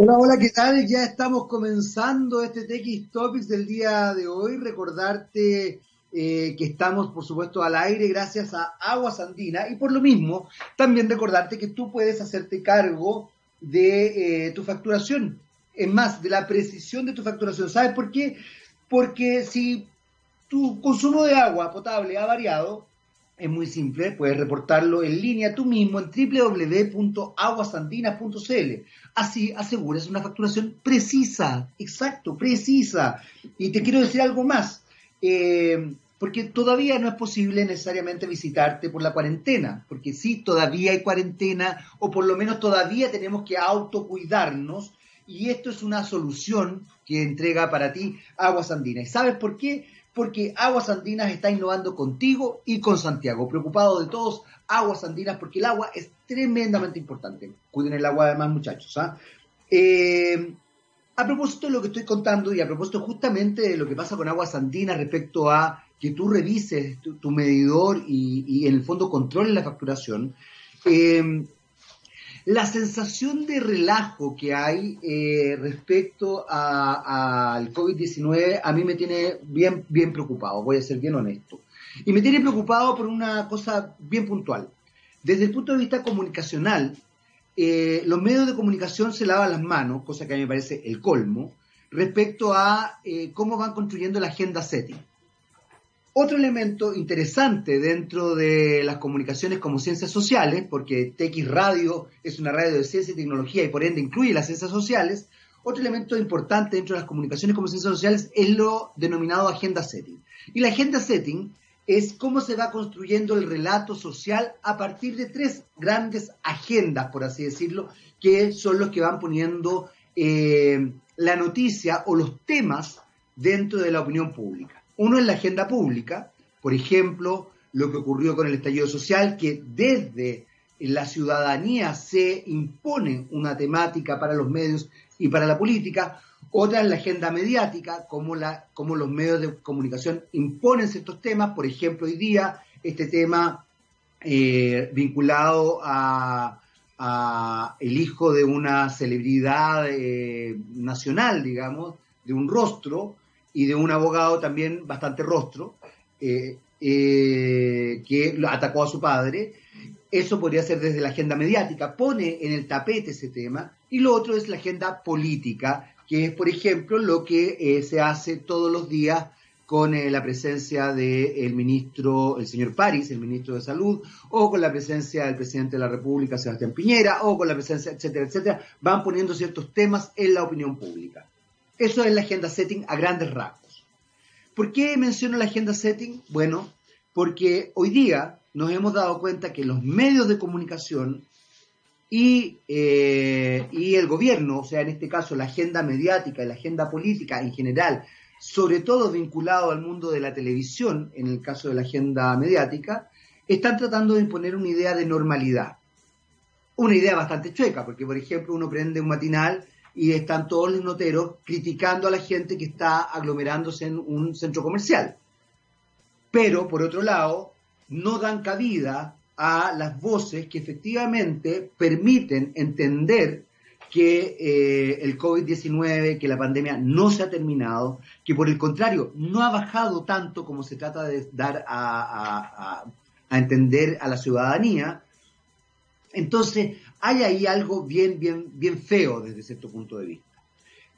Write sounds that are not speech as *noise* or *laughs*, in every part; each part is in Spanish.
Hola, hola, ¿qué tal? Ya estamos comenzando este TX Topics del día de hoy. Recordarte eh, que estamos, por supuesto, al aire gracias a Aguas Andina y por lo mismo también recordarte que tú puedes hacerte cargo de eh, tu facturación. Es más, de la precisión de tu facturación. ¿Sabes por qué? Porque si tu consumo de agua potable ha variado, es muy simple, puedes reportarlo en línea tú mismo en www.aguasandinas.cl. Así aseguras una facturación precisa, exacto, precisa. Y te quiero decir algo más, eh, porque todavía no es posible necesariamente visitarte por la cuarentena, porque sí, todavía hay cuarentena, o por lo menos todavía tenemos que autocuidarnos, y esto es una solución que entrega para ti Aguas Andinas. ¿Y sabes por qué? Porque Aguas Andinas está innovando contigo y con Santiago. Preocupado de todos, Aguas Andinas, porque el agua es tremendamente importante. Cuiden el agua además, muchachos. ¿ah? Eh, a propósito de lo que estoy contando y a propósito justamente de lo que pasa con Aguas Andinas respecto a que tú revises tu, medidor y, en el fondo controles la facturación, eh, la sensación de relajo que hay eh, respecto al COVID-19 a mí me tiene bien, bien preocupado, voy a ser bien honesto. Y me tiene preocupado por una cosa bien puntual. Desde el punto de vista comunicacional, eh, los medios de comunicación se lavan las manos, cosa que a mí me parece el colmo, respecto a eh, cómo van construyendo la agenda setting. Otro elemento interesante dentro de las comunicaciones como ciencias sociales, porque TX Radio es una radio de ciencia y tecnología y por ende incluye las ciencias sociales, otro elemento importante dentro de las comunicaciones como ciencias sociales es lo denominado agenda setting. Y la agenda setting es cómo se va construyendo el relato social a partir de tres grandes agendas, por así decirlo, que son los que van poniendo eh, la noticia o los temas dentro de la opinión pública. Uno es la agenda pública, por ejemplo, lo que ocurrió con el estallido social, que desde la ciudadanía se impone una temática para los medios y para la política. Otra es la agenda mediática, como, los medios de comunicación imponen ciertos temas. Por ejemplo, hoy día este tema eh, vinculado a, el hijo de una celebridad eh, nacional, digamos, de un rostro, y de un abogado también bastante rostro, eh, eh, que atacó a su padre. Eso podría ser desde la agenda mediática, pone en el tapete ese tema, y lo otro es la agenda política, que es, por ejemplo, lo que eh, se hace todos los días con la presencia del ministro, el señor París, el ministro de Salud, o con la presencia del presidente de la República, Sebastián Piñera, o con la presencia, etcétera, etcétera, van poniendo ciertos temas en la opinión pública. Eso es la agenda setting a grandes rasgos. ¿Por qué menciono la agenda setting? Bueno, porque hoy día nos hemos dado cuenta que los medios de comunicación y, eh, y el gobierno, o sea, en este caso la agenda mediática y la agenda política en general, sobre todo vinculado al mundo de la televisión, en el caso de la agenda mediática, están tratando de imponer una idea de normalidad. Una idea bastante chueca, porque por ejemplo uno prende un matinal y están todos los noteros criticando a la gente que está aglomerándose en un centro comercial. Pero, por otro lado, no dan cabida a las voces que efectivamente permiten entender que eh, el COVID-19, que la pandemia no se ha terminado, que por el contrario no ha bajado tanto como se trata de dar a, a entender a la ciudadanía. Entonces, hay ahí algo bien, bien, bien feo desde cierto punto de vista.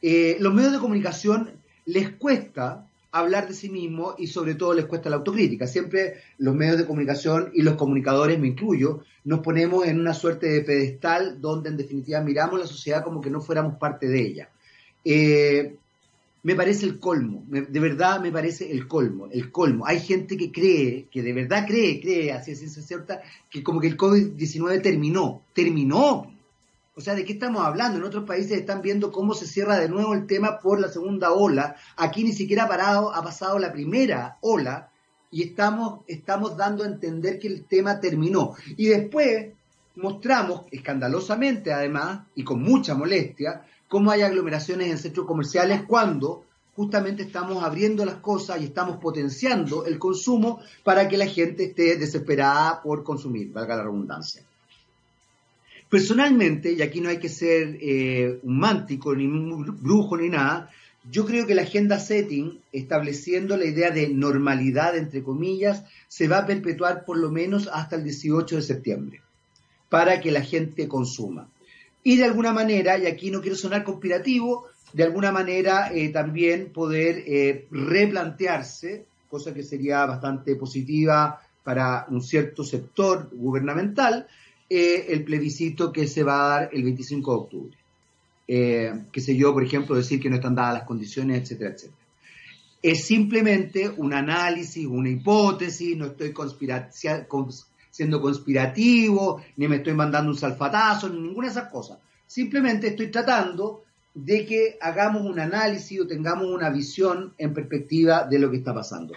Eh, los medios de comunicación les cuesta hablar de sí mismos y sobre todo les cuesta la autocrítica. Siempre los medios de comunicación y los comunicadores, me incluyo, nos ponemos en una suerte de pedestal donde en definitiva miramos la sociedad como que no fuéramos parte de ella. Eh, me parece el colmo, de verdad me parece el colmo, el colmo. Hay gente que cree, que de verdad cree, cree, así es cierta, que como que el COVID-19 terminó, terminó. O sea, ¿de qué estamos hablando? En otros países están viendo cómo se cierra de nuevo el tema por la segunda ola. Aquí ni siquiera ha, parado, ha pasado la primera ola y estamos, estamos dando a entender que el tema terminó. Y después mostramos, escandalosamente además, y con mucha molestia, cómo hay aglomeraciones en centros comerciales cuando justamente estamos abriendo las cosas y estamos potenciando el consumo para que la gente esté desesperada por consumir, valga la redundancia. Personalmente, y aquí no hay que ser eh, un mántico, ni un brujo, ni nada, yo creo que la agenda setting, estableciendo la idea de normalidad, entre comillas, se va a perpetuar por lo menos hasta el 18 de septiembre, para que la gente consuma. Y de alguna manera, y aquí no quiero sonar conspirativo, de alguna manera eh, también poder eh, replantearse, cosa que sería bastante positiva para un cierto sector gubernamental, eh, el plebiscito que se va a dar el 25 de octubre. Qué sé yo, por ejemplo, decir que no están dadas las condiciones, etcétera, etcétera. Es simplemente un análisis, una hipótesis, no estoy siendo conspirativo, ni me estoy mandando un salfatazo, ni ninguna de esas cosas. Simplemente estoy tratando de que hagamos un análisis o tengamos una visión en perspectiva de lo que está pasando.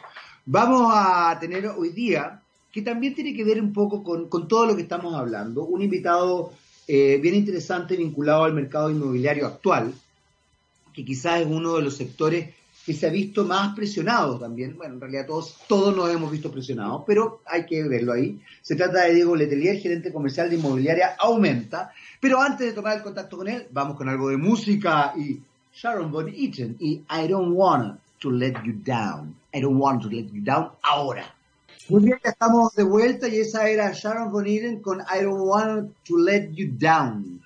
Vamos a tener hoy día que también tiene que ver un poco con, todo lo que estamos hablando. Un invitado eh, bien interesante vinculado al mercado inmobiliario actual, que quizás es uno de los sectores que se ha visto más presionado también. Bueno, en realidad todos, todos nos hemos visto presionados, pero hay que verlo ahí. Se trata de Diego Letelier, gerente comercial de Inmobiliaria Aumenta. Pero antes de tomar el contacto con él, vamos con algo de música y Sharon Von Eaton y I Don't Want to Let You Down. I Don't Want to Let You Down ahora. Muy bien, ya estamos de vuelta y esa era Sharon Von Eden con I Don't Want to Let You Down.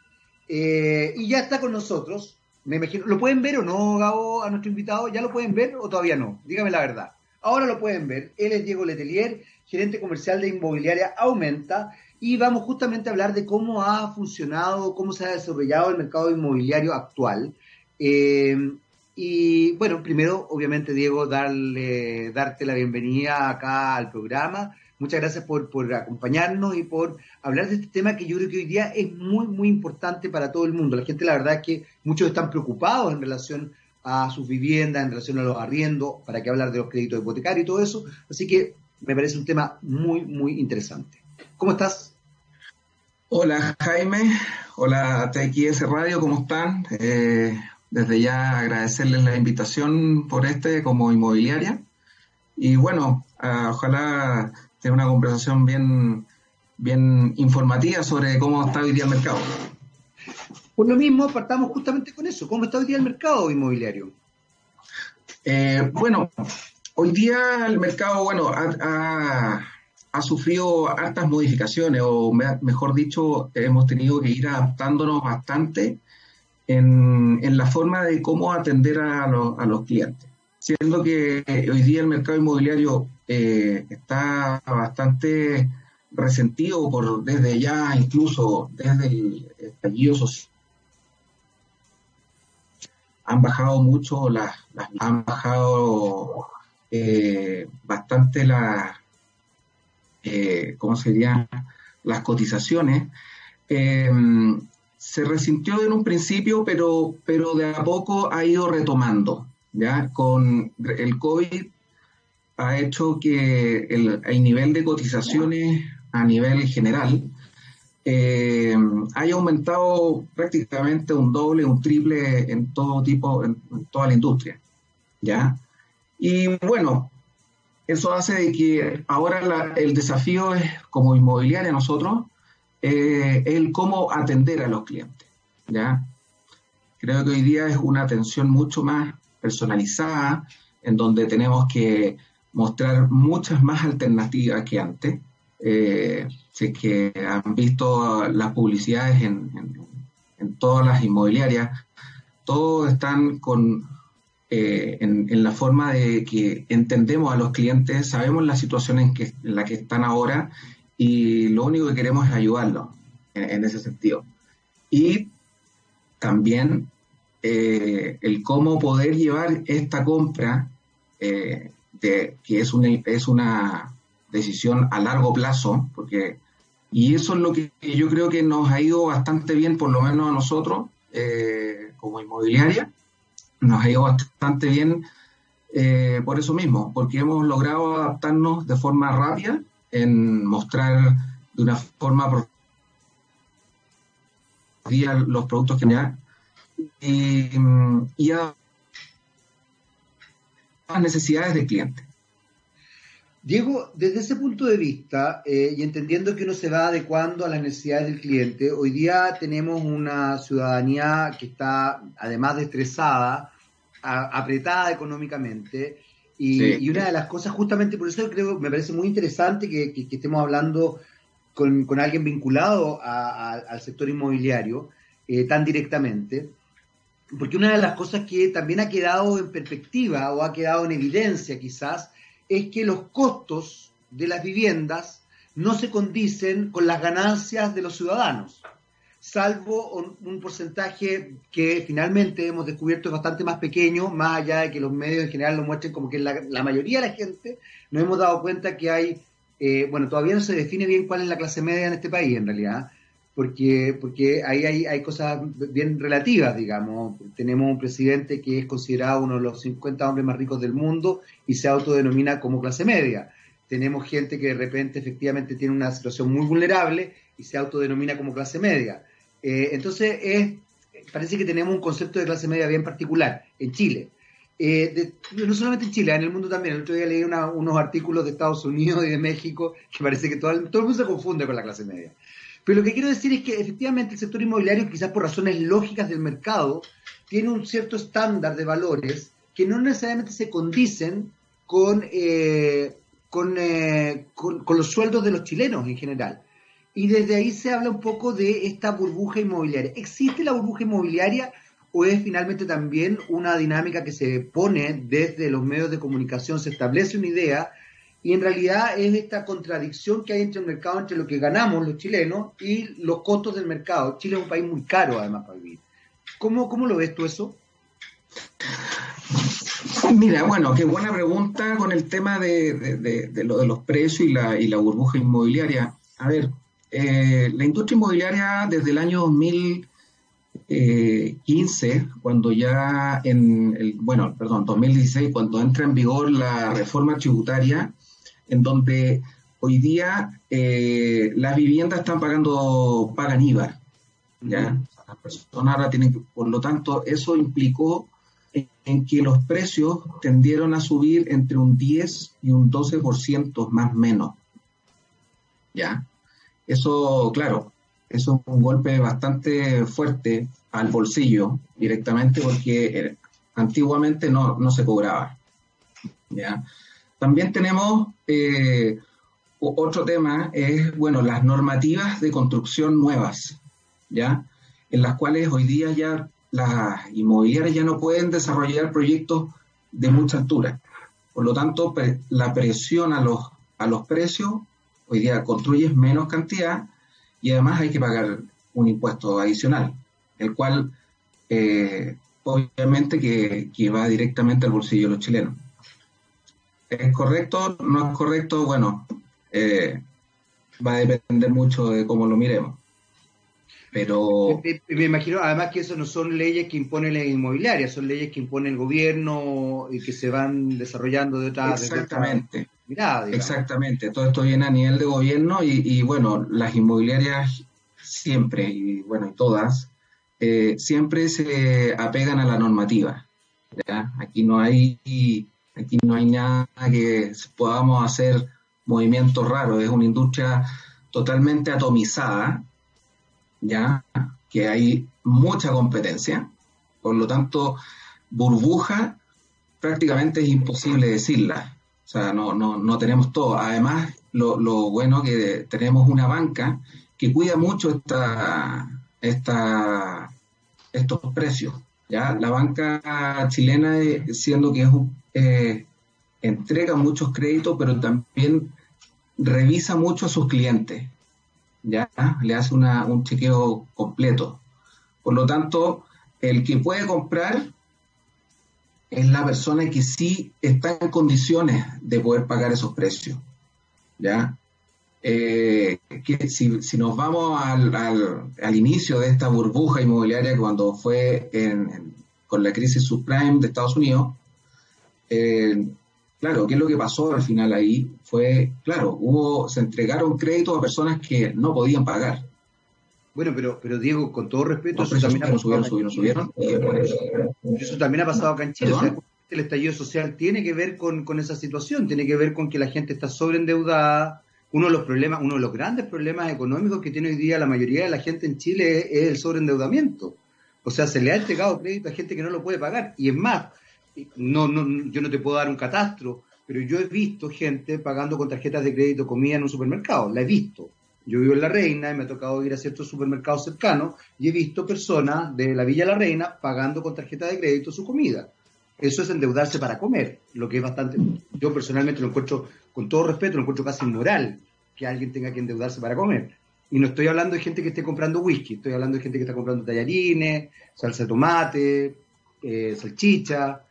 Eh, y ya está con nosotros. Me imagino, ¿lo pueden ver o no, Gabo, a nuestro invitado? ¿Ya lo pueden ver o todavía no? Dígame la verdad. Ahora lo pueden ver. Él es Diego Letelier, gerente comercial de Inmobiliaria Aumenta. Y vamos justamente a hablar de cómo ha funcionado, cómo se ha desarrollado el mercado inmobiliario actual. Eh, y bueno, primero, obviamente, Diego, darle, darte la bienvenida acá al programa. Muchas gracias por, por acompañarnos y por hablar de este tema que yo creo que hoy día es muy, muy importante para todo el mundo. La gente, la verdad es que muchos están preocupados en relación a sus viviendas, en relación a los arriendos, para qué hablar de los créditos hipotecarios y todo eso. Así que me parece un tema muy, muy interesante. ¿Cómo estás? Hola Jaime, hola TXS Radio, ¿cómo están? Eh, desde ya agradecerles la invitación por este como inmobiliaria. Y bueno, ah, ojalá tenga una conversación bien, bien informativa sobre cómo está hoy día el mercado. Por lo mismo, partamos justamente con eso. ¿Cómo está hoy día el mercado inmobiliario? Eh, bueno, hoy día el mercado, bueno, ha, ha, sufrido hartas modificaciones, o mejor dicho, hemos tenido que ir adaptándonos bastante en, la forma de cómo atender a, los clientes. Siendo que hoy día el mercado inmobiliario eh, está bastante resentido por desde ya, incluso desde el estallido social. Han bajado mucho las, han bajado eh, bastante las, eh, ¿cómo serían? Las cotizaciones. Eh, se resintió en un principio, pero, pero de a poco ha ido retomando. ¿ya? Con el COVID ha hecho que el, nivel de cotizaciones a nivel general eh, haya aumentado prácticamente un doble, un triple en todo tipo, en, toda la industria. ¿ya? Y bueno, eso hace de que ahora el desafío es, como inmobiliaria nosotros, eh, el cómo atender a los clientes. ¿ya? Creo que hoy día es una atención mucho más personalizada, en donde tenemos que mostrar muchas más alternativas que antes. Eh, que han visto las publicidades en, todas las inmobiliarias, todos están con eh, en, la forma de que entendemos a los clientes, sabemos la situación en, que, en la que están ahora y lo único que queremos es ayudarlo en, ese sentido. Y también eh, el cómo poder llevar esta compra, eh, que es una, es una decisión a largo plazo, porque y eso es lo que yo creo que nos ha ido bastante bien, por lo menos a nosotros, eh, como inmobiliaria, nos ha ido bastante bien por eso mismo, porque hemos logrado adaptarnos de forma rápida en mostrar de una forma los productos que ya y, a las necesidades del cliente. Diego, desde ese punto de vista, eh, y entendiendo que uno se va adecuando a las necesidades del cliente, hoy día tenemos una ciudadanía que está, además de estresada, apretada económicamente, y, una de las cosas, justamente por eso creo, me parece muy interesante que, estemos hablando con, alguien vinculado al sector inmobiliario eh, tan directamente, porque una de las cosas que también ha quedado en perspectiva o ha quedado en evidencia quizás, es que los costos de las viviendas no se condicen con las ganancias de los ciudadanos, salvo un, porcentaje que finalmente hemos descubierto es bastante más pequeño, más allá de que los medios en general lo muestren como que la, la mayoría de la gente, nos hemos dado cuenta que hay, eh, bueno, todavía no se define bien cuál es la clase media en este país en realidad, porque, porque ahí hay, hay cosas bien relativas, digamos. Tenemos un presidente que es considerado uno de los 50 hombres más ricos del mundo y se autodenomina como clase media. Tenemos gente que de repente efectivamente tiene una situación muy vulnerable y se autodenomina como clase media. Eh, entonces, es, parece que tenemos un concepto de clase media bien particular en Chile. Eh, no solamente en Chile, en el mundo también. El otro día leí unos artículos de Estados Unidos y de México que parece que todo todo el mundo se confunde con la clase media. Pero lo que quiero decir es que efectivamente el sector inmobiliario, quizás por razones lógicas del mercado, tiene un cierto estándar de valores que no necesariamente se condicen con, eh, eh, con, con, los sueldos de los chilenos en general. Y desde ahí se habla un poco de esta burbuja inmobiliaria. ¿Existe la burbuja inmobiliaria o es finalmente también una dinámica que se pone desde los medios de comunicación, se establece una idea y en realidad es esta contradicción que hay entre el mercado, entre lo que ganamos los chilenos y los costos del mercado. Chile es un país muy caro además para vivir. ¿Cómo, cómo lo ves tú eso? Mira, bueno, qué buena pregunta con el tema de, lo de los precios y la, y la burbuja inmobiliaria. A ver, eh, la industria inmobiliaria desde el año 2015, cuando ya en el, bueno, perdón, 2016, cuando entra en vigor la reforma tributaria, en donde hoy día eh, las viviendas están pagando, pagan IVA. ¿ya? Las personas ahora tienen que, por lo tanto, eso implicó en, que los precios tendieron a subir entre un 10 y un 12% más menos. ¿Ya? Eso, claro, eso es un golpe bastante fuerte al bolsillo directamente porque eh, antiguamente no, no se cobraba. ¿ya? También tenemos eh, otro tema, es, bueno, las normativas de construcción nuevas, ¿ya? En las cuales hoy día ya las inmobiliarias ya no pueden desarrollar proyectos de mucha altura. Por lo tanto, la presión a los, a los precios, hoy día construyes menos cantidad y además hay que pagar un impuesto adicional, el cual eh, obviamente que, que va directamente al bolsillo de los chilenos. ¿Es correcto? ¿No es correcto? Bueno, eh, va a depender mucho de cómo lo miremos. Pero... Me, imagino, además que eso no son leyes que impone la inmobiliaria, son leyes que impone el gobierno y que se van desarrollando de otra Exactamente. Exactamente, todo esto viene a nivel de gobierno y, bueno, las inmobiliarias siempre, y bueno, y todas, eh, siempre se apegan a la normativa. Aquí no hay Aquí no hay nada que podamos hacer movimientos raros. Es una industria totalmente atomizada, ya que hay mucha competencia. Por lo tanto, burbuja prácticamente es imposible decirla. O sea, no, no, no tenemos todo. Además, lo, lo bueno que tenemos una banca que cuida mucho esta, esta, estos precios. ¿ya? La banca chilena, eh, siendo que es un, eh, entrega muchos créditos, pero también revisa mucho a sus clientes, ¿ya? Le hace un chequeo completo. Por lo tanto, el que puede comprar es la persona que sí está en condiciones de poder pagar esos precios, ¿ya? Eh, que si, nos vamos al, inicio de esta burbuja inmobiliaria cuando fue con la crisis subprime de Estados Unidos, eh, claro, ¿qué es lo que pasó al final ahí? Fue, claro, hubo, se entregaron créditos a personas que no podían pagar. Bueno, pero, pero Diego, con todo respeto, eso también ha pasado Eso también ha pasado acá en Chile. el estallido social tiene que ver con, con, esa situación, tiene que ver con que la gente está sobreendeudada. Uno de los problemas, uno de los grandes problemas económicos que tiene hoy día la mayoría de la gente en Chile es el sobreendeudamiento. O sea, se le ha entregado crédito a gente que no lo puede pagar. Y es más, no, no, yo no te puedo dar un catastro, pero yo he visto gente pagando con tarjetas de crédito comida en un supermercado. La he visto. Yo vivo en La Reina y me ha tocado ir a ciertos supermercados cercanos y he visto personas de la Villa La Reina pagando con tarjeta de crédito su comida. Eso es endeudarse para comer, lo que es bastante, yo personalmente lo encuentro, con todo respeto, lo encuentro casi inmoral que alguien tenga que endeudarse para comer. Y no estoy hablando de gente que esté comprando whisky, estoy hablando de gente que está comprando tallarines, salsa de tomate, eh, salchicha,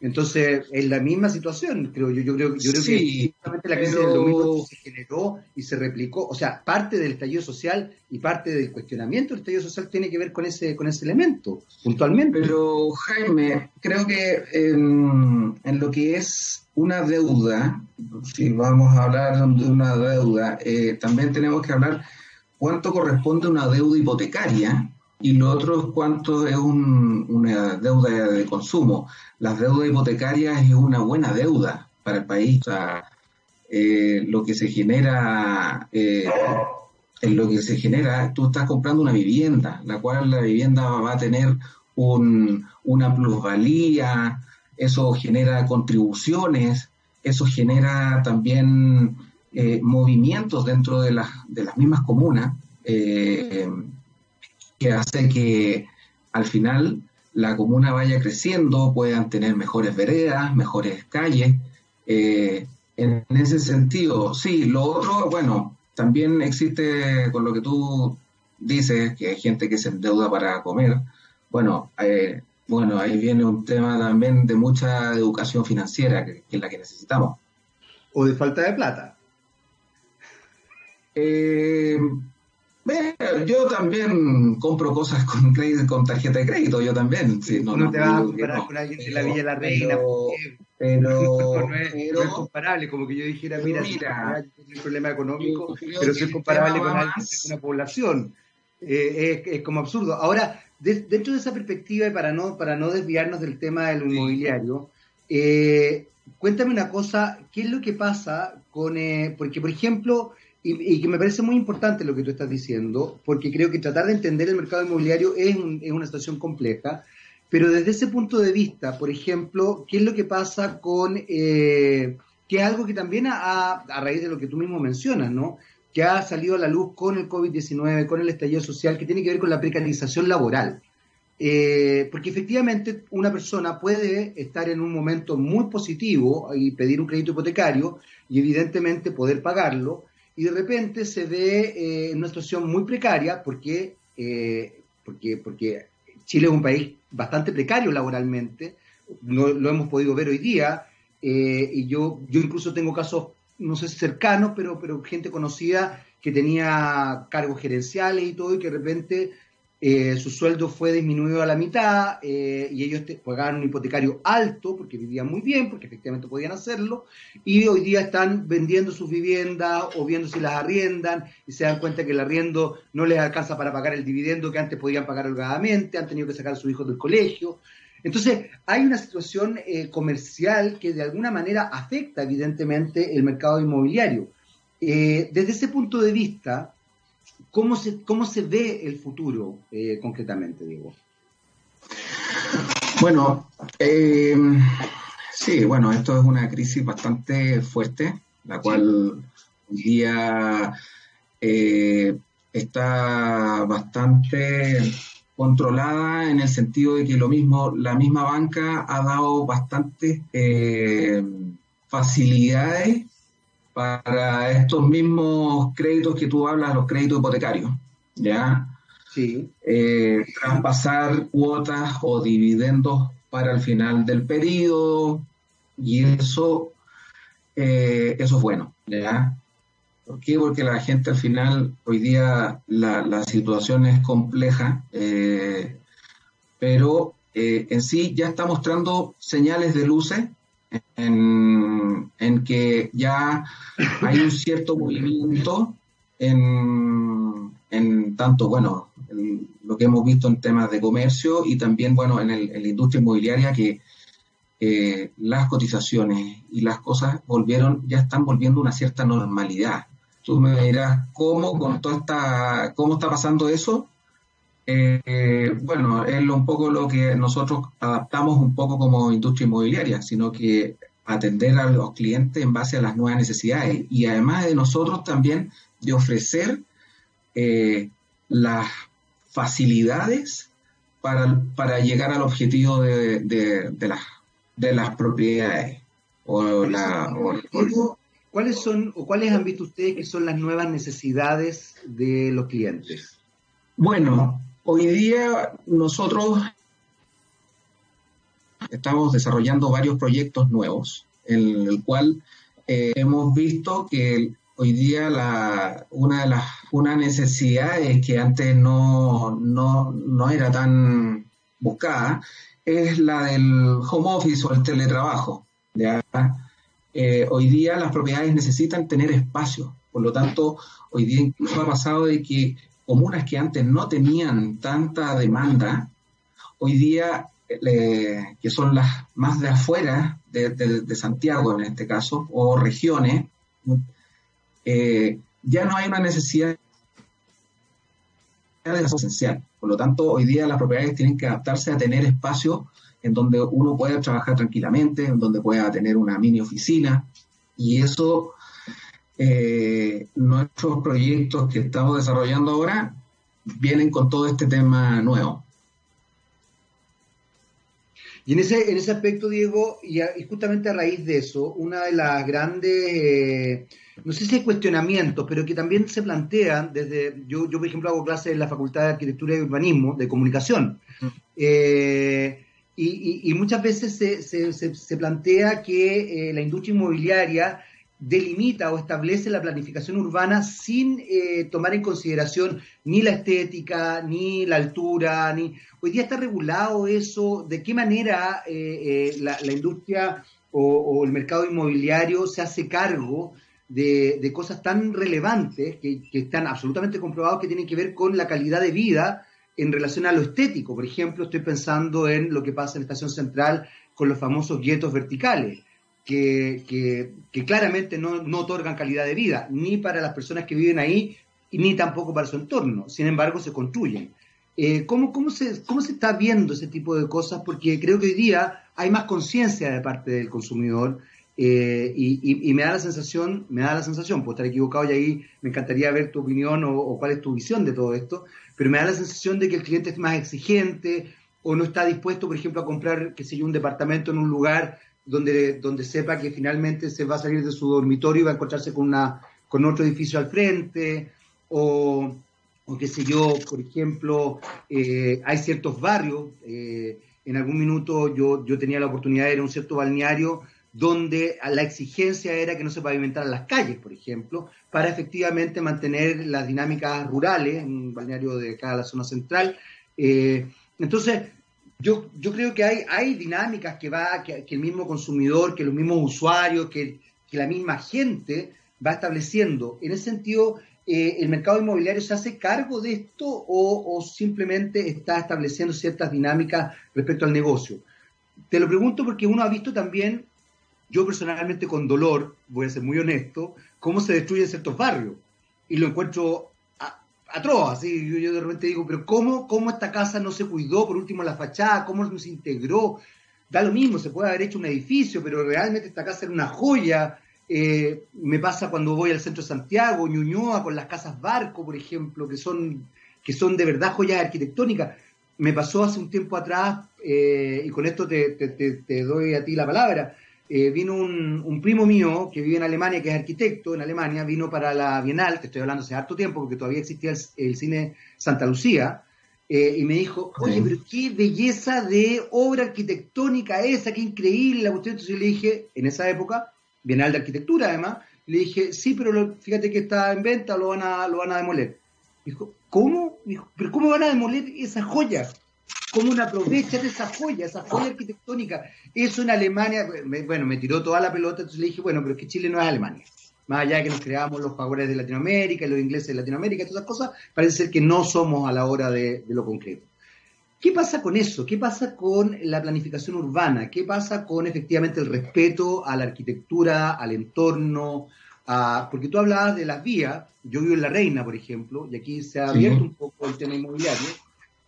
entonces, es la misma situación, creo yo. Yo creo, yo creo que justamente la crisis del 2008 se generó y se replicó. O sea, parte del estallido social y parte del cuestionamiento del estallido social tiene que ver con ese, con ese elemento, puntualmente. Pero, Jaime, creo que en, lo que es una deuda, si vamos a hablar de una deuda, eh, también tenemos que hablar cuánto corresponde a una deuda hipotecaria y lo otro es cuánto es una deuda de consumo. Las deudas hipotecarias es una buena deuda para el país. O sea, eh, lo que se genera, eh, lo que se genera, tú estás comprando una vivienda, la cual la vivienda va a tener un, una plusvalía, eso genera contribuciones, eso genera también eh, movimientos dentro de las, de las mismas comunas. Eh, que hace que al final la comuna vaya creciendo, puedan tener mejores veredas, mejores calles. Eh, en ese sentido, sí, lo otro, bueno, también existe con lo que tú dices, que hay gente que se endeuda para comer. Bueno, eh, bueno, ahí viene un tema también de mucha educación financiera, que, que es la que necesitamos. O de falta de plata. Eh, yo también compro cosas con con tarjeta de crédito, yo también. Sí, no, no, te vas a comparar con alguien de la Villa de la Reina. Pero, *laughs* no, es, comparable, como que yo dijera, mira, mira sí, un problema económico, pero es comparable con alguien de una población. Eh, es, como absurdo. Ahora, dentro de esa perspectiva, y para no, para no desviarnos del tema del inmobiliario, eh, cuéntame una cosa, ¿qué es lo que pasa con, eh, porque por ejemplo, y, que me parece muy importante lo que tú estás diciendo, porque creo que tratar de entender el mercado inmobiliario es, una situación compleja, pero desde ese punto de vista, por ejemplo, ¿qué es lo que pasa con, eh, que es algo que también a, a, raíz de lo que tú mismo mencionas, ¿no? que ha salido a la luz con el COVID-19, con el estallido social, que tiene que ver con la precarización laboral. Eh, porque efectivamente una persona puede estar en un momento muy positivo y pedir un crédito hipotecario y evidentemente poder pagarlo, y de repente se ve eh, en una situación muy precaria porque, eh, porque, porque Chile es un país bastante precario laboralmente, no, lo hemos podido ver hoy día, eh, y yo, yo incluso tengo casos, no sé cercanos, pero, pero gente conocida que tenía cargos gerenciales y todo, y que de repente eh, su sueldo fue disminuido a la mitad eh, y ellos pagaban un hipotecario alto porque vivían muy bien, porque efectivamente podían hacerlo, y hoy día están vendiendo sus viviendas o viendo si las arriendan y se dan cuenta que el arriendo no les alcanza para pagar el dividendo que antes podían pagar holgadamente, han tenido que sacar a sus hijos del colegio. Entonces, hay una situación eh, comercial que de alguna manera afecta evidentemente el mercado inmobiliario. desde ese punto de vista, ¿Cómo se, cómo se ve el futuro eh, concretamente, Diego? Bueno, eh, sí, bueno, esto es una crisis bastante fuerte, la cual hoy día eh, está bastante controlada en el sentido de que lo mismo, la misma banca ha dado bastantes facilidades para estos mismos créditos que tú hablas, los créditos hipotecarios, ¿ya? Sí. Eh, traspasar cuotas o dividendos para el final del periodo y eso, eh, eso es bueno, ¿ya? ¿Por qué? Porque la gente al final, hoy día la, la situación es compleja, eh, pero en sí ya está mostrando señales de luces en, que ya hay un cierto movimiento en, en tanto, bueno, lo que hemos visto en temas de comercio y también, bueno, en, el, la industria inmobiliaria que, eh, las cotizaciones y las cosas volvieron, ya están volviendo una cierta normalidad. Tú me dirás, ¿cómo con toda esta, cómo está pasando eso? Eh, bueno, es un poco lo que nosotros adaptamos un poco como industria inmobiliaria, sino que atender a los clientes en base a las nuevas necesidades y además de nosotros también de ofrecer eh, las facilidades para, para, llegar al objetivo de, de, las, de las propiedades. O la, ¿Cuáles son o cuáles han visto ustedes que son las nuevas necesidades de los clientes? Bueno, hoy día nosotros estamos desarrollando varios proyectos nuevos, en el cual eh, hemos visto que hoy día la, una de las una necesidad que antes no, no, era tan buscada es la del home office o el teletrabajo. Eh, hoy día las propiedades necesitan tener espacio, por lo tanto, hoy día incluso ha pasado de que comunas que antes no tenían tanta demanda, hoy día, que son las más de afuera de, Santiago en este caso, o regiones, eh, ya no hay una necesidad de esencial. Por lo tanto, hoy día las propiedades tienen que adaptarse a tener espacio en donde uno pueda trabajar tranquilamente, en donde pueda tener una mini oficina. Y eso, eh, nuestros proyectos que estamos desarrollando ahora vienen con todo este tema nuevo. Y en ese, en ese aspecto, Diego, y, justamente a raíz de eso, una de las grandes, eh, no sé si es cuestionamientos, pero que también se plantean desde, yo, yo por ejemplo hago clases en la Facultad de Arquitectura y Urbanismo, de Comunicación, eh, y, muchas veces se, se, se plantea que eh, la industria inmobiliaria delimita o establece la planificación urbana sin eh, tomar en consideración ni la estética, ni la altura, ni... Hoy día está regulado eso, de qué manera eh, eh, la, industria o, el mercado inmobiliario se hace cargo de, cosas tan relevantes que, están absolutamente comprobados que tienen que ver con la calidad de vida en relación a lo estético. Por ejemplo, estoy pensando en lo que pasa en Estación Central con los famosos guetos verticales que, claramente no, otorgan calidad de vida, ni para las personas que viven ahí, ni tampoco para su entorno. Sin embargo, se construyen. Eh, ¿cómo, cómo, se, ¿Cómo se está viendo ese tipo de cosas? Porque creo que hoy día hay más conciencia de parte del consumidor eh, y, me da la sensación, me da la sensación, puedo estar equivocado y ahí me encantaría ver tu opinión o, o, cuál es tu visión de todo esto, pero me da la sensación de que el cliente es más exigente o no está dispuesto, por ejemplo, a comprar, qué sé yo, un departamento en un lugar donde, donde sepa que finalmente se va a salir de su dormitorio y va a encontrarse con, una, con otro edificio al frente, o, o qué sé yo, por ejemplo, eh, hay ciertos barrios, eh, en algún minuto yo, yo tenía la oportunidad de ir a un cierto balneario donde la exigencia era que no se pavimentaran las calles, por ejemplo, para efectivamente mantener las dinámicas rurales en un balneario de cada la zona central. Eh, entonces, yo, yo creo que hay, dinámicas que va, que, el mismo consumidor, que los mismos usuarios, que, la misma gente va estableciendo. En ese sentido, eh, ¿el mercado inmobiliario se hace cargo de esto o, simplemente está estableciendo ciertas dinámicas respecto al negocio? Te lo pregunto porque uno ha visto también, yo personalmente con dolor, voy a ser muy honesto, cómo se destruyen ciertos barrios. Y lo encuentro atroz, así yo, de repente digo, pero ¿cómo, ¿cómo esta casa no se cuidó, por último, la fachada? ¿Cómo no se integró? Da lo mismo, se puede haber hecho un edificio, pero realmente esta casa era una joya. Eh, me pasa cuando voy al centro de Santiago, Ñuñoa, con las casas Barco, por ejemplo, que son, que son de verdad joyas arquitectónicas. Me pasó hace un tiempo atrás, eh, y con esto te doy a ti la palabra, eh, vino un, primo mío que vive en Alemania, que es arquitecto en Alemania, vino para la Bienal, te estoy hablando hace harto tiempo, porque todavía existía el, cine Santa Lucía, eh, y me dijo, oye, pero qué belleza de obra arquitectónica esa, qué increíble la cuestión. Entonces yo le dije, en esa época, Bienal de Arquitectura además, le dije, sí, pero fíjate que está en venta, lo van a, lo van a demoler. Dijo, ¿cómo? Dijo, pero ¿cómo van a demoler esa joya? Cómo uno aprovecha de esa joya, esa joya arquitectónica. Eso en Alemania, bueno, me tiró toda la pelota, entonces le dije, bueno, pero es que Chile no es Alemania. Más allá de que nos creamos los favores de Latinoamérica los ingleses de Latinoamérica, todas esas cosas, parece ser que no somos a la hora de, lo concreto. ¿Qué pasa con eso? ¿Qué pasa con la planificación urbana? ¿Qué pasa con efectivamente el respeto a la arquitectura, al entorno? porque tú hablabas de las vías, yo vivo en La Reina, por ejemplo, y aquí se ha abierto un poco el tema inmobiliario,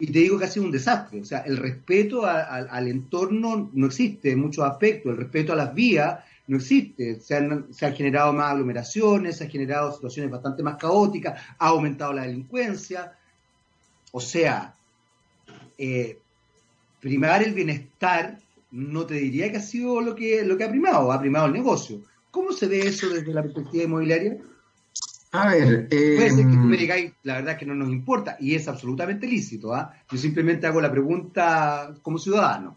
y te digo que ha sido un desastre. O sea, el respeto al entorno no existe en muchos aspectos, el respeto a las vías no existe. Se han, generado más aglomeraciones, se han generado situaciones bastante más caóticas, ha aumentado la delincuencia. O sea, eh, primar el bienestar no te diría que ha sido lo que, lo que ha primado, ha primado el negocio. ¿Cómo se ve eso desde la perspectiva inmobiliaria? A ver, puede ser que tú me em, digáis, la verdad es que no nos importa, y es absolutamente lícito. ¿ah? Yo simplemente hago la pregunta como ciudadano.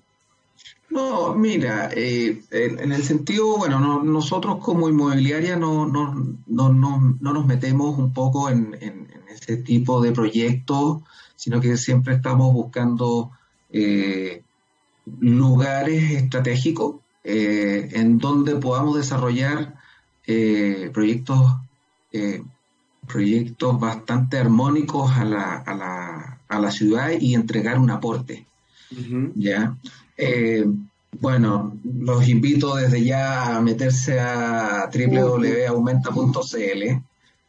No, mira, eh, en el sentido, bueno, nosotros como inmobiliaria no, no, no, no, nos metemos un poco en, en, ese tipo de proyectos sino que siempre estamos buscando eh, lugares estratégicos eh, en donde podamos desarrollar eh, proyectos, bastante armónicos a la, a, la, a la, ciudad y entregar un aporte. ¿ya? bueno, los invito desde ya a meterse a www.aumenta.cl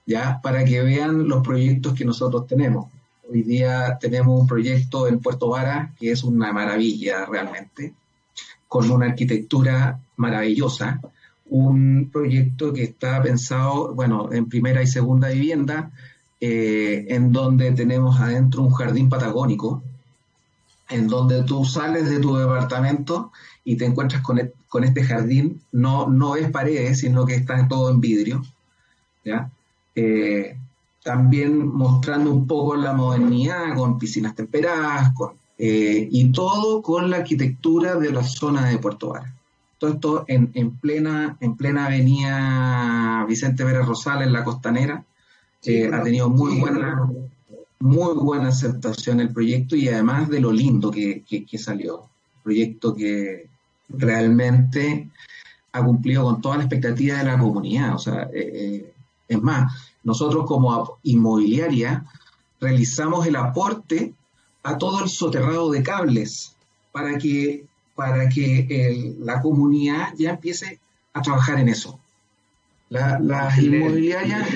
ya para que vean los proyectos que nosotros tenemos. Hoy día tenemos un proyecto en Puerto Vara que es una maravilla realmente, con una arquitectura maravillosa, un proyecto que está pensado, bueno, en primera y segunda vivienda, eh, en donde tenemos adentro un jardín patagónico, en donde tú sales de tu departamento y te encuentras con, e, este jardín, no, no es paredes, sino que está todo en vidrio, ¿ya? Eh, también mostrando un poco la modernidad con piscinas temperadas, eh, y todo con la arquitectura de la zona de Puerto Vara. Todo esto en, plena, en plena avenida Vicente Pérez Rosales, en la costanera. Eh, ha tenido muy buena, muy buena aceptación el proyecto y además de lo lindo que, que, salió. Proyecto que realmente ha cumplido con toda la expectativa de la comunidad. O sea, eh, es más, nosotros como inmobiliaria realizamos el aporte a todo el soterrado de cables para que, para que la comunidad ya empiece a trabajar en eso. las, inmobiliarias,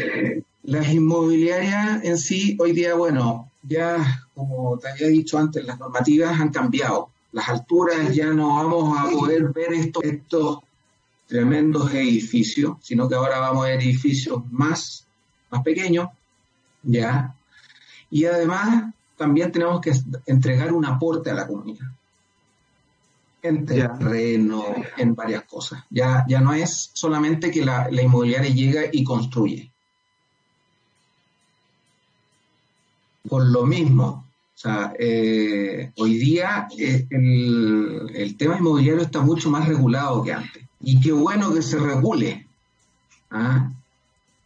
las inmobiliarias en sí, hoy día, bueno, ya como te había dicho antes, las normativas han cambiado. Las alturas ya no vamos a poder ver estos, estos tremendos edificios, sino que ahora vamos a ver edificios más más pequeño, ¿ya? Y además también tenemos que entregar un aporte a la comunidad. En terreno, en varias cosas. Ya, ya no es solamente que la, inmobiliaria llega y construye. Por lo mismo, o sea, eh, hoy día eh, el, el, tema inmobiliario está mucho más regulado que antes. Y qué bueno que se regule. ¿ah?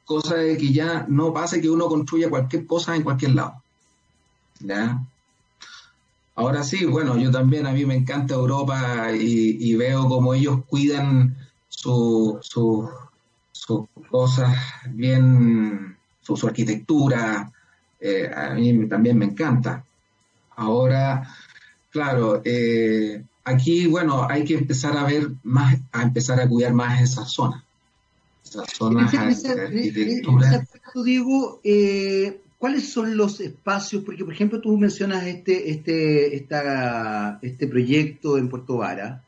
cosa de que ya no pase que uno construya cualquier cosa en cualquier lado. ¿Ya? Ahora sí, bueno, yo también, a mí me encanta Europa y, veo como ellos cuidan sus su, cosas bien, su, arquitectura, eh, a mí también me encanta. Ahora, claro, eh, aquí, bueno, hay que empezar a ver más, a empezar a cuidar más esas zonas. Diego, eh, ¿cuáles son los espacios? Porque, por ejemplo, tú mencionas este, este, este proyecto en Puerto Vara.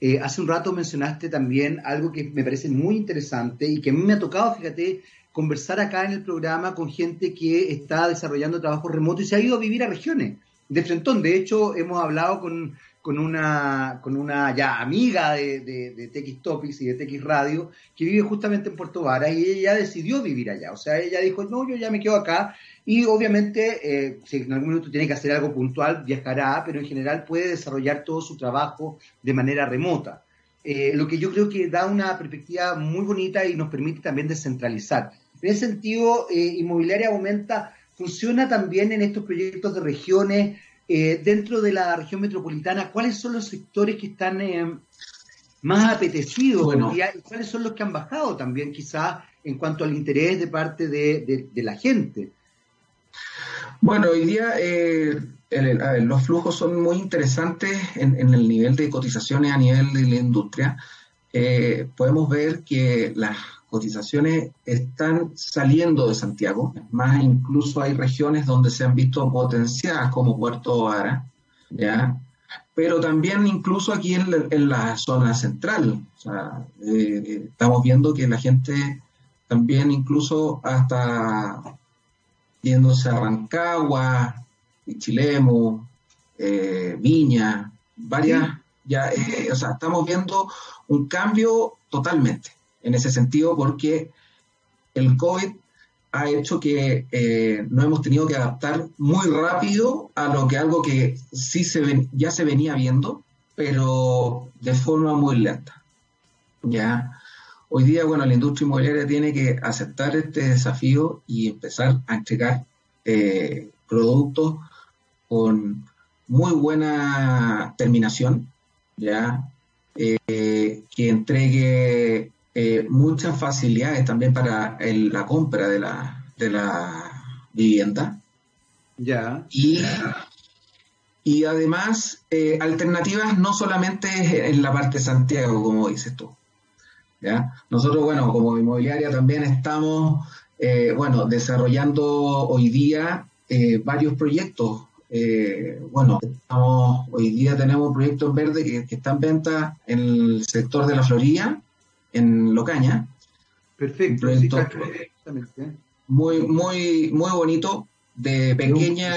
Eh, hace un rato mencionaste también algo que me parece muy interesante y que a mí me ha tocado, fíjate, conversar acá en el programa con gente que está desarrollando trabajo remoto y se ha ido a vivir a regiones de Frentón. De hecho, hemos hablado con, con una, con una ya amiga de, de, TX Topics y de TX Radio, que vive justamente en Puerto Varas y ella decidió vivir allá. O sea, ella dijo, no, yo ya me quedo acá. Y obviamente, eh, si en algún momento tiene que hacer algo puntual, viajará, pero en general puede desarrollar todo su trabajo de manera remota. Eh, lo que yo creo que da una perspectiva muy bonita y nos permite también descentralizar. En ese sentido, eh, Inmobiliaria Aumenta funciona también en estos proyectos de regiones eh, dentro de la región metropolitana, ¿cuáles son los sectores que están más apetecidos y cuáles son los que han bajado también quizás en cuanto al interés de parte de, la gente? Bueno, hoy día, eh, los flujos son muy interesantes en, el nivel de cotizaciones a nivel de la industria. Eh, podemos ver que las cotizaciones están saliendo de Santiago, más incluso hay regiones donde se han visto potenciadas como Puerto Vara, ¿ya? pero también incluso aquí en la, zona central. Eh, estamos viendo que la gente también incluso hasta yéndose a Rancagua, Chilemo, eh, Viña, varias, ya, eh, o sea, estamos viendo un cambio totalmente en ese sentido porque el COVID ha hecho que eh, nos hemos tenido que adaptar muy rápido a lo que algo que sí se ya se venía viendo, pero de forma muy lenta. Ya hoy día, bueno, la industria inmobiliaria tiene que aceptar este desafío y empezar a entregar eh, productos con muy buena terminación, ya eh, que entregue eh, muchas facilidades también para la compra de la, de la vivienda. Ya. Y, y además, alternativas no solamente en la parte de Santiago, como dices tú. ¿Ya? Nosotros, bueno, como inmobiliaria también estamos, eh, bueno, desarrollando hoy día varios proyectos. bueno, hoy día tenemos un proyecto en verde que, que, está en venta en el sector de la Florida, en Locaña. Perfecto, muy, muy, muy bonito, de pequeña.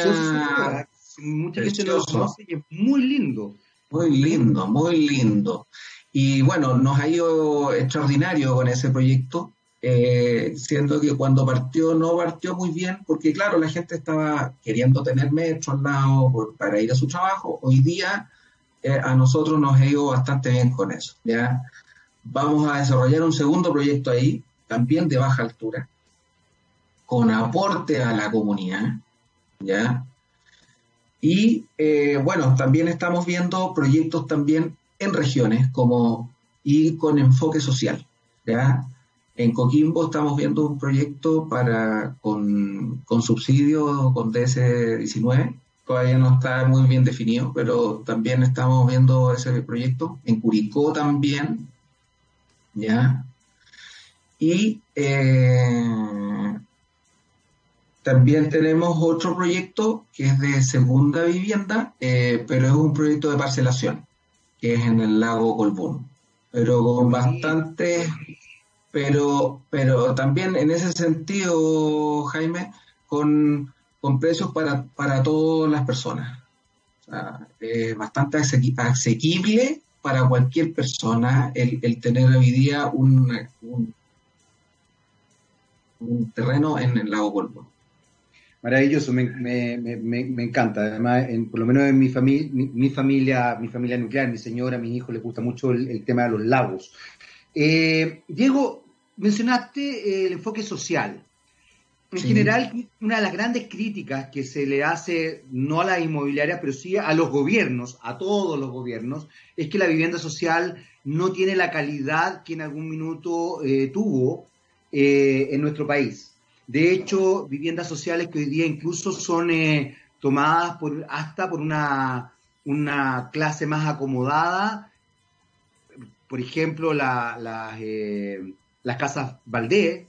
Mucha gente lo conoce y es muy lindo. Muy lindo, muy lindo. Y bueno, nos ha ido extraordinario con ese proyecto, eh, siendo que cuando partió no partió muy bien, porque claro, la gente estaba queriendo tener metro al lado para ir a su trabajo. Hoy día eh, a nosotros nos ha ido bastante bien con eso. ¿ya? Vamos a desarrollar un segundo proyecto ahí, también de baja altura, con aporte a la comunidad, ¿ya? Y eh, bueno, también estamos viendo proyectos también en regiones como y con enfoque social, ¿ya? En Coquimbo estamos viendo un proyecto para con, con subsidio con DS19, todavía no está muy bien definido, pero también estamos viendo ese proyecto. En Curicó también ¿ya? Y eh, también tenemos otro proyecto que es de segunda vivienda, eh, pero es un proyecto de parcelación, que es en el lago Colbún, pero con bastante, pero, pero también en ese sentido, Jaime, con, con precios para, para todas las personas. bastante asequible para cualquier persona el, tener hoy día un, un, terreno en el lago Polvo. Maravilloso, me, encanta. Además, por lo menos en mi, familia, mi, familia, mi familia nuclear, mi señora, mi hijo, les gusta mucho el, tema de los lagos. Eh, Diego, mencionaste el enfoque social. En general, una de las grandes críticas que se le hace, no a la inmobiliaria, pero sí a los gobiernos, a todos los gobiernos, es que la vivienda social no tiene la calidad que en algún minuto eh, tuvo eh, en nuestro país. De hecho, viviendas sociales que hoy día incluso son eh, tomadas por, hasta por una, una clase más acomodada, por ejemplo, la, las casas Valdés,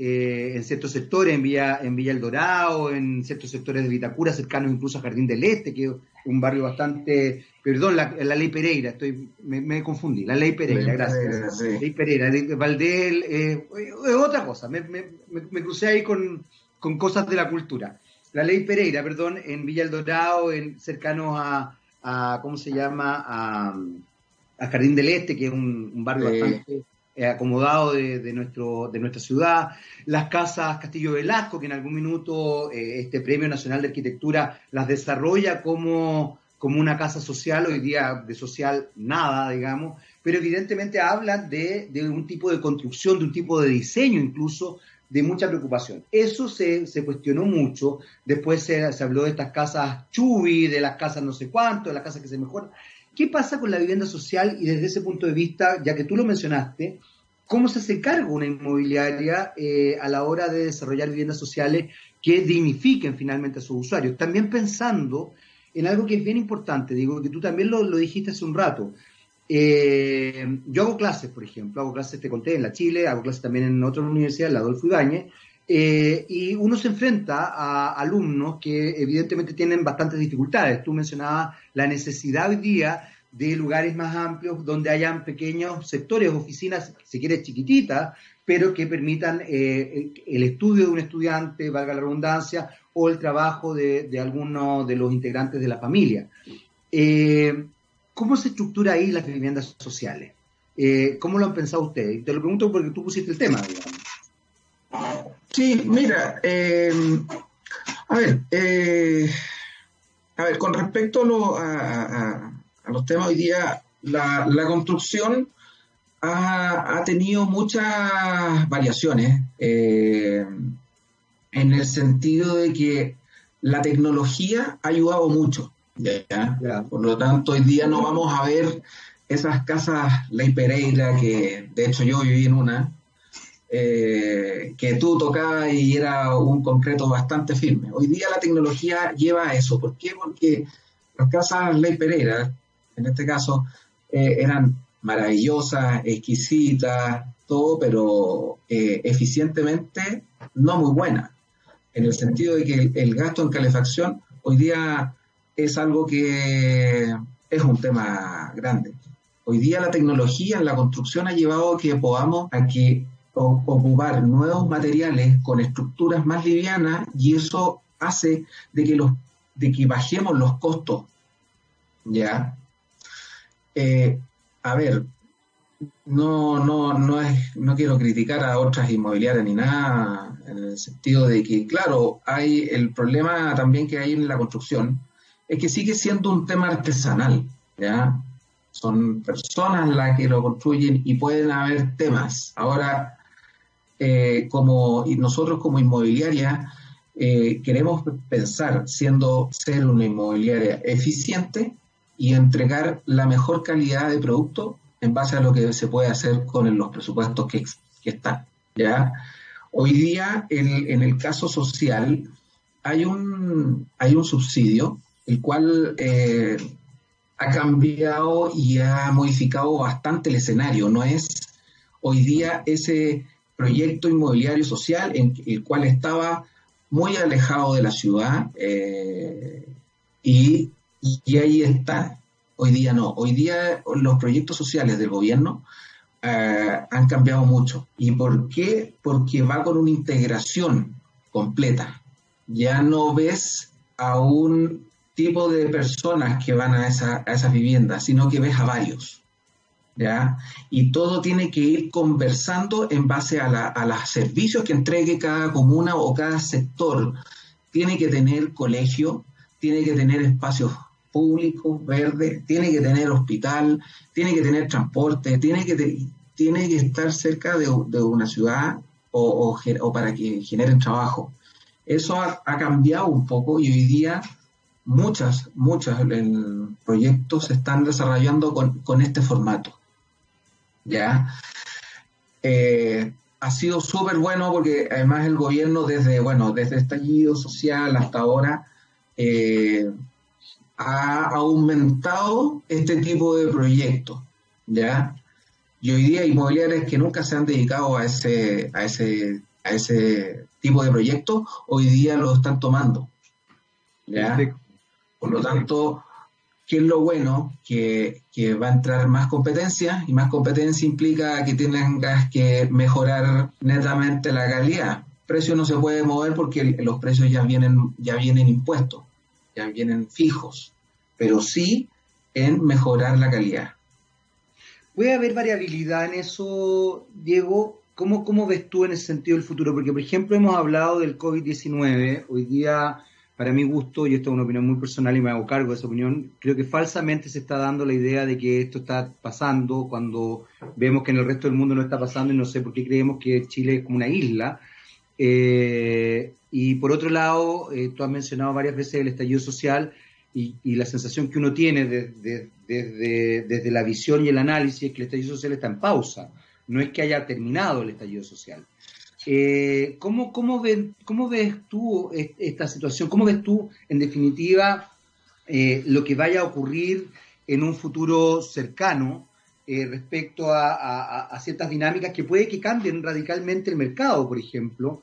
eh, en ciertos sectores, en Villa, en Villa El Dorado, en ciertos sectores de Vitacura, cercanos incluso a Jardín del Este, que es un barrio bastante, perdón, la, ley Pereira, estoy, me, confundí, la ley Pereira, gracias. Ley Pereira, Valdel, eh, es otra cosa, me, crucé ahí con, cosas de la cultura. La ley Pereira, perdón, en Villa El Dorado, en, cercanos a, ¿cómo se llama? A, Jardín del Este, que es un, barrio bastante acomodado de, nuestro, de nuestra ciudad, las casas Castillo Velasco, que en algún minuto eh, este Premio Nacional de Arquitectura las desarrolla como, como una casa social, hoy día de social nada, digamos, pero evidentemente hablan de, un tipo de construcción, de un tipo de diseño incluso, de mucha preocupación. Eso se, se cuestionó mucho, después se, se, habló de estas casas chubi, de las casas no sé cuánto, de las casas que se mejoran. ¿Qué pasa con la vivienda social y desde ese punto de vista, ya que tú lo mencionaste, cómo se hace cargo una inmobiliaria eh, a la hora de desarrollar viviendas sociales que dignifiquen finalmente a sus usuarios. También pensando en algo que es bien importante, digo, que tú también lo, dijiste hace un rato. Eh, yo hago clases, por ejemplo, hago clases, te conté, en la Chile, hago clases también en otra universidad, la Adolfo Ibáñez, eh, y uno se enfrenta a alumnos que evidentemente tienen bastantes dificultades. Tú mencionabas la necesidad hoy día de lugares más amplios donde hayan pequeños sectores, oficinas, si quieres chiquititas, pero que permitan eh, el estudio de un estudiante, valga la redundancia, o el trabajo de, de alguno de los integrantes de la familia. Eh, ¿Cómo se estructura ahí las viviendas sociales? ¿Cómo lo han pensado ustedes? Te lo pregunto porque tú pusiste el tema, Sí, mira, a ver, a ver, con respecto a, los temas hoy día, la, construcción ha, tenido muchas variaciones eh, en el sentido de que la tecnología ha ayudado mucho. Por lo tanto, hoy día no vamos a ver esas casas Ley Pereira, que de hecho yo viví en una, eh, que tú tocabas y era un concreto bastante firme. Hoy día la tecnología lleva a eso. ¿Por qué? Porque las casas Ley Pereira, en este caso, eh, eran maravillosas, exquisitas, todo, pero eh, eficientemente no muy buenas, en el sentido de que el, gasto en calefacción hoy día es algo que es un tema grande. Hoy día la tecnología en la construcción ha llevado a que podamos a que ocupar nuevos materiales con estructuras más livianas y eso hace de que los de que bajemos los costos ya eh, a ver, no, no, no, es, no quiero criticar a otras inmobiliarias ni nada, en el sentido de que, claro, hay el problema también que hay en la construcción, es que sigue siendo un tema artesanal, ¿ya? Son personas las que lo construyen y pueden haber temas. Ahora, eh, como nosotros como inmobiliaria, eh, queremos pensar, siendo ser una inmobiliaria eficiente, y entregar la mejor calidad de producto en base a lo que se puede hacer con los presupuestos que, están. ¿ya? Hoy día, en, el caso social, hay un, hay un subsidio, el cual eh, ha cambiado y ha modificado bastante el escenario. No es hoy día ese proyecto inmobiliario social en el cual estaba muy alejado de la ciudad eh, y y ahí está. Hoy día no. Hoy día los proyectos sociales del gobierno eh, han cambiado mucho. ¿Y por qué? Porque va con una integración completa. Ya no ves a un tipo de personas que van a esa, a esas viviendas, sino que ves a varios. ¿Ya? Y todo tiene que ir conversando en base a, la, a los servicios que entregue cada comuna o cada sector. Tiene que tener colegio, tiene que tener espacios público, verde, tiene que tener hospital, tiene que tener transporte, tiene que, estar cerca de, una ciudad o, o, para que generen trabajo. Eso ha, cambiado un poco y hoy día muchas, muchos proyectos se están desarrollando con, este formato. ¿Ya? Eh, ha sido súper bueno porque además el gobierno desde, bueno, desde el estallido social hasta ahora, eh, ha aumentado este tipo de proyectos, ¿ya? Y hoy día inmobiliarias que nunca se han dedicado a ese, a ese, a ese tipo de proyectos, hoy día lo están tomando, ¿ya? Por lo tanto, ¿qué es lo bueno? Que, va a entrar más competencia y más competencia implica que tengas que mejorar netamente la calidad. Precio no se puede mover porque los precios ya vienen, ya vienen impuestos ya vienen fijos, pero sí en mejorar la calidad. ¿Puede haber variabilidad en eso, Diego? ¿Cómo, ¿Cómo ves tú en ese sentido el futuro? Porque, por ejemplo, hemos hablado del COVID-19. Hoy día, para mi gusto, y esto es una opinión muy personal y me hago cargo de esa opinión, creo que falsamente se está dando la idea de que esto está pasando cuando vemos que en el resto del mundo no está pasando y no sé por qué creemos que Chile es como una isla. Eh, y por otro lado, eh, tú has mencionado varias veces el estallido social y, la sensación que uno tiene desde, desde, la visión y el análisis es que el estallido social está en pausa. No es que haya terminado el estallido social. Eh, ¿cómo, cómo, ¿Cómo ves tú esta situación? ¿Cómo ves tú, en definitiva, eh, lo que vaya a ocurrir en un futuro cercano eh, respecto a, ciertas dinámicas que puede que cambien radicalmente el mercado, por ejemplo?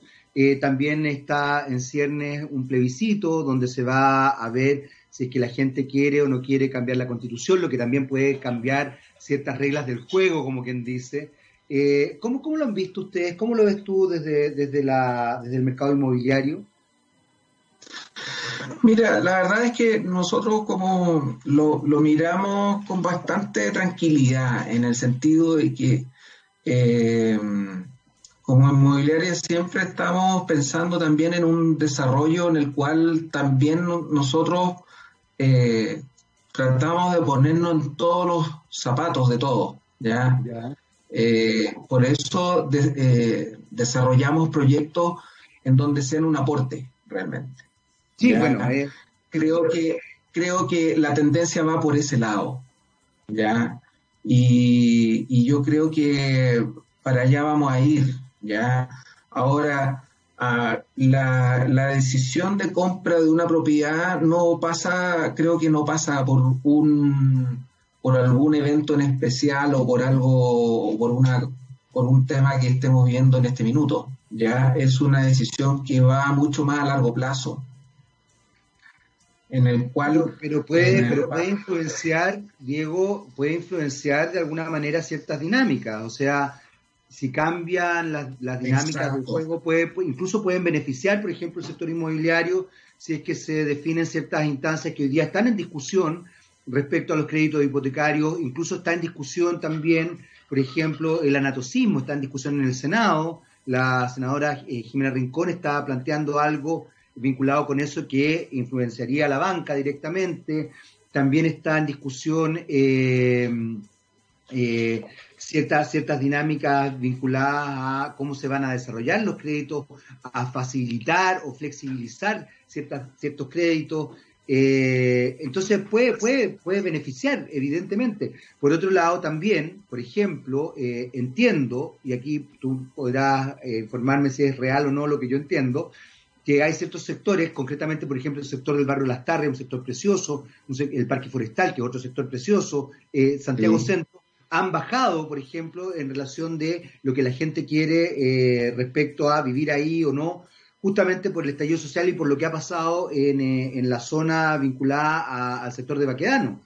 también está en ciernes un plebiscito donde se va a ver si es que la gente quiere o no quiere cambiar la constitución, lo que también puede cambiar ciertas reglas del juego, como quien dice. Eh, ¿cómo, ¿cómo, lo han visto ustedes? ¿Cómo lo ves tú desde, desde, la, desde el mercado inmobiliario? Mira, la verdad es que nosotros como lo, miramos con bastante tranquilidad, en el sentido de que eh, como inmobiliaria siempre estamos pensando también en un desarrollo en el cual también nosotros eh, tratamos de ponernos en todos los zapatos de todos, ¿ya? Eh, por eso eh, desarrollamos proyectos en donde sean un aporte realmente. Sí, bueno, eh. creo que creo que la tendencia va por ese lado, ya. Y, yo creo que para allá vamos a ir, ya. Ahora la, la decisión de compra de una propiedad no pasa, creo que no pasa por un por algún evento en especial o por algo, o por una por un tema que estemos viendo en este minuto. Ya es una decisión que va mucho más a largo plazo. En el cual. Pero, puede, pero puede influenciar, Diego, puede influenciar de alguna manera ciertas dinámicas. O sea, si cambian las, dinámicas del juego, puede, incluso pueden beneficiar, por ejemplo, el sector inmobiliario, si es que se definen ciertas instancias que hoy día están en discusión, respecto a los créditos hipotecarios, incluso está en discusión también, por ejemplo, el anatocismo está en discusión en el Senado, la senadora eh, Jimena Rincón está planteando algo vinculado con eso que influenciaría a la banca directamente, también está en discusión eh, eh, ciertas, ciertas dinámicas vinculadas a cómo se van a desarrollar los créditos, a facilitar o flexibilizar ciertas, ciertos créditos, eh, entonces puede, puede, puede beneficiar, evidentemente. Por otro lado, también, por ejemplo, eh, entiendo, y aquí tú podrás eh, informarme si es real o no lo que yo entiendo, que hay ciertos sectores, concretamente, por ejemplo, el sector del barrio Las Tarres, un sector precioso, el Parque Forestal, que es otro sector precioso, Santiago Centro, han bajado, por ejemplo, en relación de lo que la gente quiere respecto a vivir ahí o no, justamente por el estallido social y por lo que ha pasado en, eh, la zona vinculada al sector de Baquedano.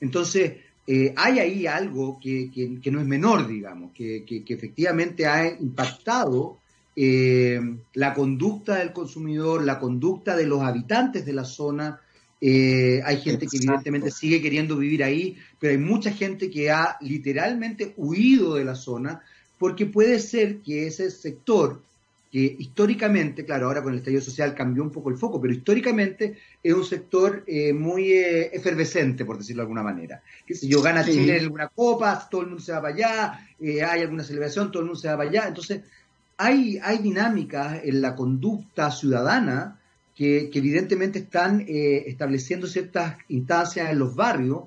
entonces, eh, hay ahí algo que, no es menor, digamos, que, efectivamente ha impactado eh, la conducta del consumidor, la conducta de los habitantes de la zona. hay gente que evidentemente sigue queriendo vivir ahí, pero hay mucha gente que ha literalmente huido de la zona porque puede ser que ese sector que históricamente, claro, ahora con el estallido social cambió un poco el foco, pero históricamente es un sector eh, muy eh, efervescente, por decirlo de alguna manera. Que si yo gana Chile en alguna copa, todo el mundo se va para allá, eh, hay alguna celebración, todo el mundo se va para allá. Entonces, hay, hay dinámicas en la conducta ciudadana que, que evidentemente están estableciendo ciertas instancias en los barrios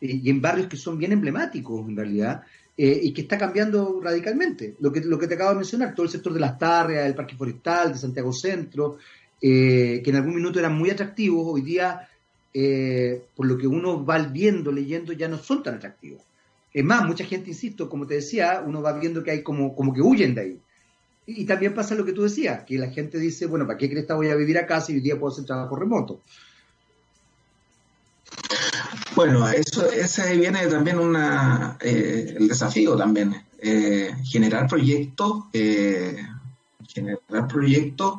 y en barrios que son bien emblemáticos, en realidad, eh, y que está cambiando radicalmente. Lo que, lo que te acabo de mencionar, todo el sector de las tarrias, del Parque Forestal, de Santiago Centro, eh, que en algún minuto eran muy atractivos, hoy día, eh, por lo que uno va viendo, leyendo, ya no son tan atractivos. Es más, mucha gente, insisto, como te decía, uno va viendo que hay como, como que huyen de ahí. Y, también pasa lo que tú decías, que la gente dice, bueno, ¿para qué crees que voy a vivir acá si hoy día puedo hacer trabajo remoto? Bueno, eso, ese viene también una, eh, el desafío también, eh, generar proyectos, eh, generar proyectos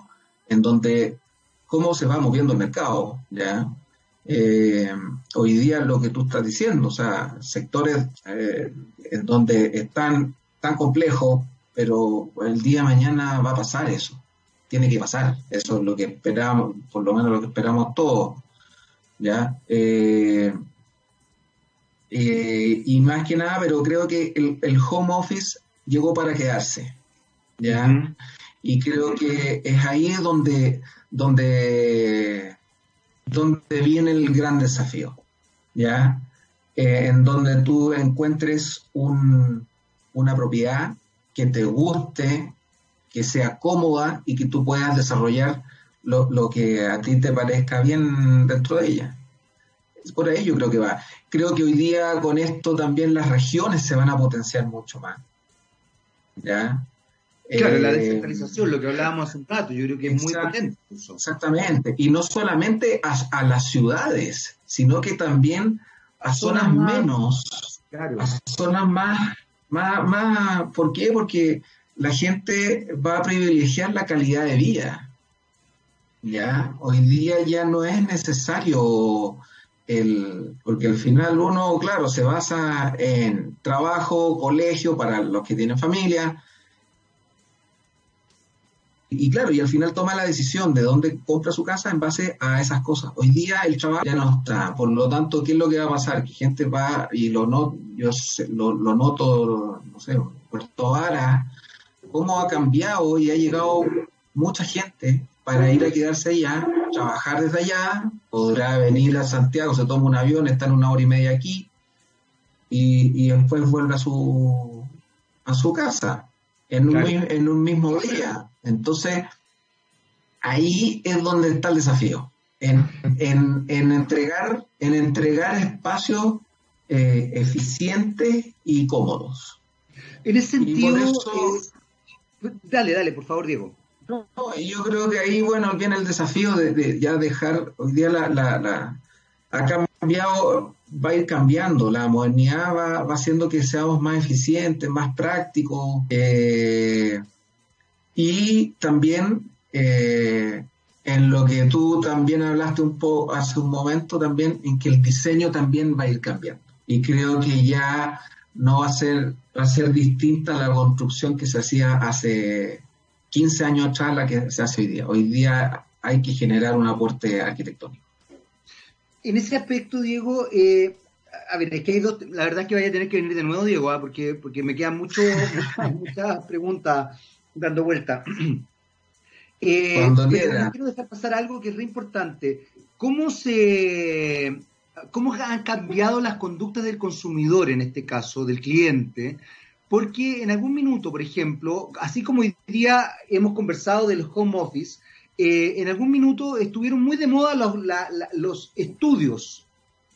en donde cómo se va moviendo el mercado, ¿ya? hoy día lo que tú estás diciendo, o sea, sectores en donde están tan complejos, pero el día de mañana va a pasar eso, tiene que pasar, eso es lo que esperamos, por lo menos lo que esperamos todos, ¿ya? Y más que nada, pero creo que el, home office llegó para quedarse. ¿ya? Y creo que es ahí donde, donde, donde viene el gran desafío. ¿ya? Eh, en donde tú encuentres un, una propiedad que te guste, que sea cómoda y que tú puedas desarrollar lo, lo que a ti te parezca bien dentro de ella. Por ahí yo creo que va. Creo que hoy día con esto también las regiones se van a potenciar mucho más. ¿Ya? Claro, la eh, descentralización, lo que hablábamos hace un rato, yo creo que es muy potente. Exactamente, y no solamente a, las ciudades, sino que también a zonas menos, a zonas más, más, más, ¿por qué? Porque la gente va a privilegiar la calidad de vida. Ya, hoy día ya no es necesario el, porque al final uno, claro, se basa en trabajo, colegio para los que tienen familia, y claro, y al final toma la decisión de dónde compra su casa en base a esas cosas. Hoy día el trabajo ya no está, por lo tanto, ¿qué es lo que va a pasar? Que gente va, y lo, no, yo lo, lo noto, no sé, Puerto Vara, cómo ha cambiado y ha llegado mucha gente para ir a quedarse allá, trabajar desde allá, podrá venir a Santiago, se toma un avión, está en una hora y media aquí, y, y después vuelve a su, a su casa en un, en un mismo día. Entonces, ahí es donde está el desafío, en, *laughs* entregar, en entregar espacios eh, eficientes y cómodos. En ese sentido, eh, dale, dale, por favor, Diego. No, yo creo que ahí, bueno, viene el desafío de, ya dejar, hoy día la, la, ha cambiado, va a ir cambiando, la modernidad va, va haciendo que seamos más eficientes, más prácticos, eh, y también eh, en lo que tú también hablaste un poco hace un momento también, en que el diseño también va a ir cambiando. Y creo que ya no va a ser, va a ser distinta la construcción que se hacía hace 15 años atrás la que se hace hoy día. Hoy día hay que generar un aporte arquitectónico. En ese aspecto, Diego, eh, a ver, es que hay dos, la verdad es que vaya a tener que venir de nuevo, Diego, ¿ah? porque, porque me quedan mucho, muchas *laughs* preguntas dando vuelta. *clears throat* Eh, quiero dejar pasar algo que es re importante. ¿Cómo se cómo han cambiado las conductas del consumidor en este caso, del cliente? Porque en algún minuto, por ejemplo, así como hoy día hemos conversado del home office, eh, en algún minuto estuvieron muy de moda los, estudios,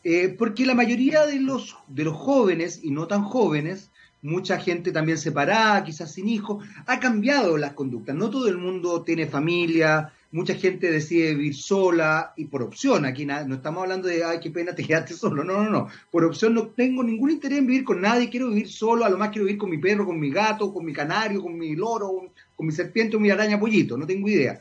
eh, porque la mayoría de los jóvenes y no tan jóvenes mucha gente también separada, quizás sin hijos, ha cambiado las conductas. No todo el mundo tiene familia, mucha gente decide vivir sola y por opción. Aquí no estamos hablando de, ay, qué pena te *laughs* quedaste solo. No, no, no. Por opción no tengo ningún interés en vivir con nadie, quiero vivir solo, a lo más quiero vivir con mi perro, con mi gato, con mi canario, con mi loro, con mi serpiente o mi araña pollito, no tengo idea.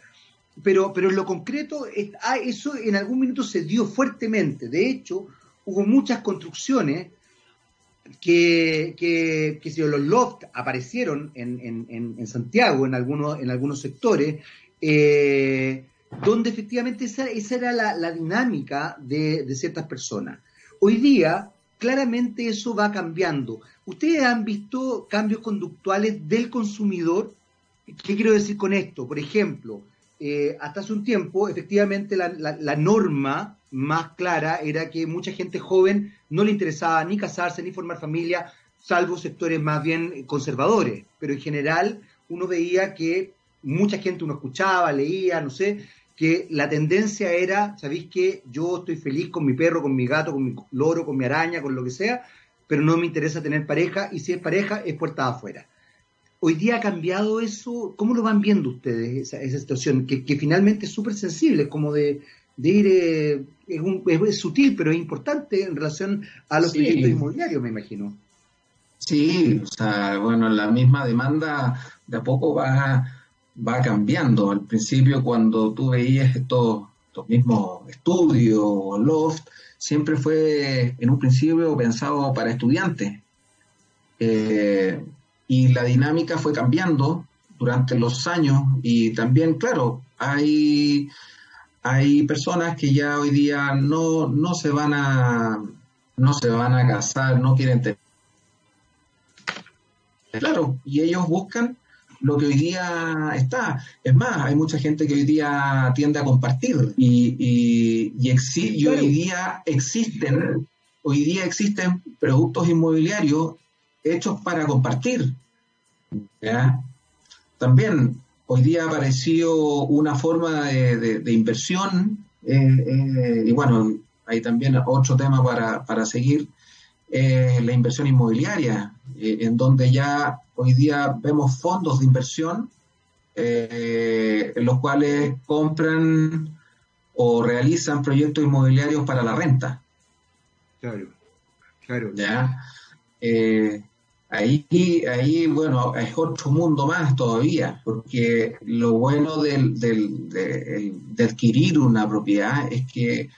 Pero, pero en lo concreto, ah, eso en algún minuto se dio fuertemente. De hecho, hubo muchas construcciones que, que, que si los loft aparecieron en, en, en, Santiago, en algunos, en algunos sectores, eh, donde efectivamente esa, era la, dinámica de, ciertas personas. Hoy día, claramente eso va cambiando. ¿Ustedes han visto cambios conductuales del consumidor? ¿Qué quiero decir con esto? Por ejemplo, eh, hasta hace un tiempo, efectivamente, la norma más clara era que mucha gente joven no le interesaba ni casarse ni formar familia, salvo sectores más bien conservadores. Pero en general uno veía que mucha gente uno escuchaba, leía, no sé, que la tendencia era, ¿sabéis qué? Yo estoy feliz con mi perro, con mi gato, con mi loro, con mi araña, con lo que sea, pero no me interesa tener pareja y si es pareja es puerta afuera. Hoy día ha cambiado eso, ¿cómo lo van viendo ustedes esa, situación? Que, que finalmente es súper sensible, como de, de ir, eh, es, sutil, pero es importante en relación a los proyectos inmobiliarios, me imagino. Sí, o sea, bueno, la misma demanda de a poco va, va cambiando. Al principio, cuando tú veías estos, mismos estudios, loft, siempre fue en un principio pensado para estudiantes. Eh, y la dinámica fue cambiando durante los años y también, claro, hay hay personas que ya hoy día no, no se van a no se van a casar, no quieren tener. Claro, y ellos buscan lo que hoy día está. Es más, hay mucha gente que hoy día tiende a compartir y, y, y, hoy día existen, hoy día existen productos inmobiliarios hechos para compartir. ¿ya? También hoy día ha aparecido una forma de, inversión, y bueno, hay también otro tema para, para seguir, la inversión inmobiliaria, en donde ya hoy día vemos fondos de inversión en los cuales compran o realizan proyectos inmobiliarios para la renta. Claro, claro. ¿Ya? Eh, ahí, ahí, bueno, es otro mundo más todavía, porque lo bueno del, de, adquirir una propiedad es que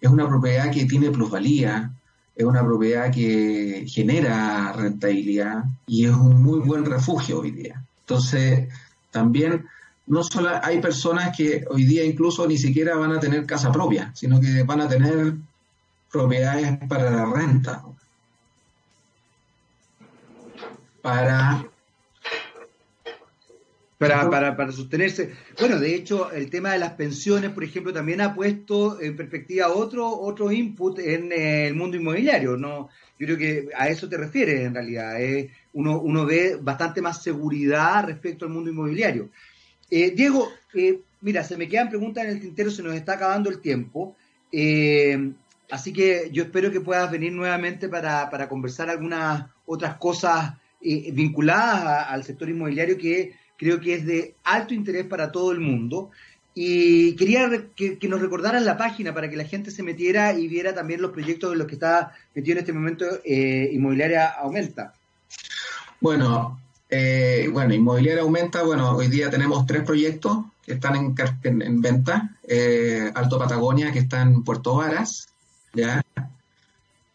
es una propiedad que tiene plusvalía, es una propiedad que genera rentabilidad y es un muy buen refugio hoy día. Entonces, también no solo hay personas que hoy día incluso ni siquiera van a tener casa propia, sino que van a tener propiedades para la renta. Para para, para, para, sostenerse. Bueno, de hecho, el tema de las pensiones, por ejemplo, también ha puesto en perspectiva otro, otro input en eh, el mundo inmobiliario. ¿no? Yo creo que a eso te refieres en realidad. Eh. Uno, uno ve bastante más seguridad respecto al mundo inmobiliario. Eh, Diego, eh, mira, se me quedan preguntas en el tintero, se nos está acabando el tiempo. Eh, así que yo espero que puedas venir nuevamente para, conversar algunas otras cosas vinculadas al sector inmobiliario que creo que es de alto interés para todo el mundo. Y quería que, nos recordaran la página para que la gente se metiera y viera también los proyectos en los que está metido en este momento Inmobiliaria Aumenta. Bueno, eh, bueno, Inmobiliaria aumenta, bueno, hoy día tenemos tres proyectos que están en, en, venta. Eh, Alto Patagonia, que está en Puerto Varas, ya.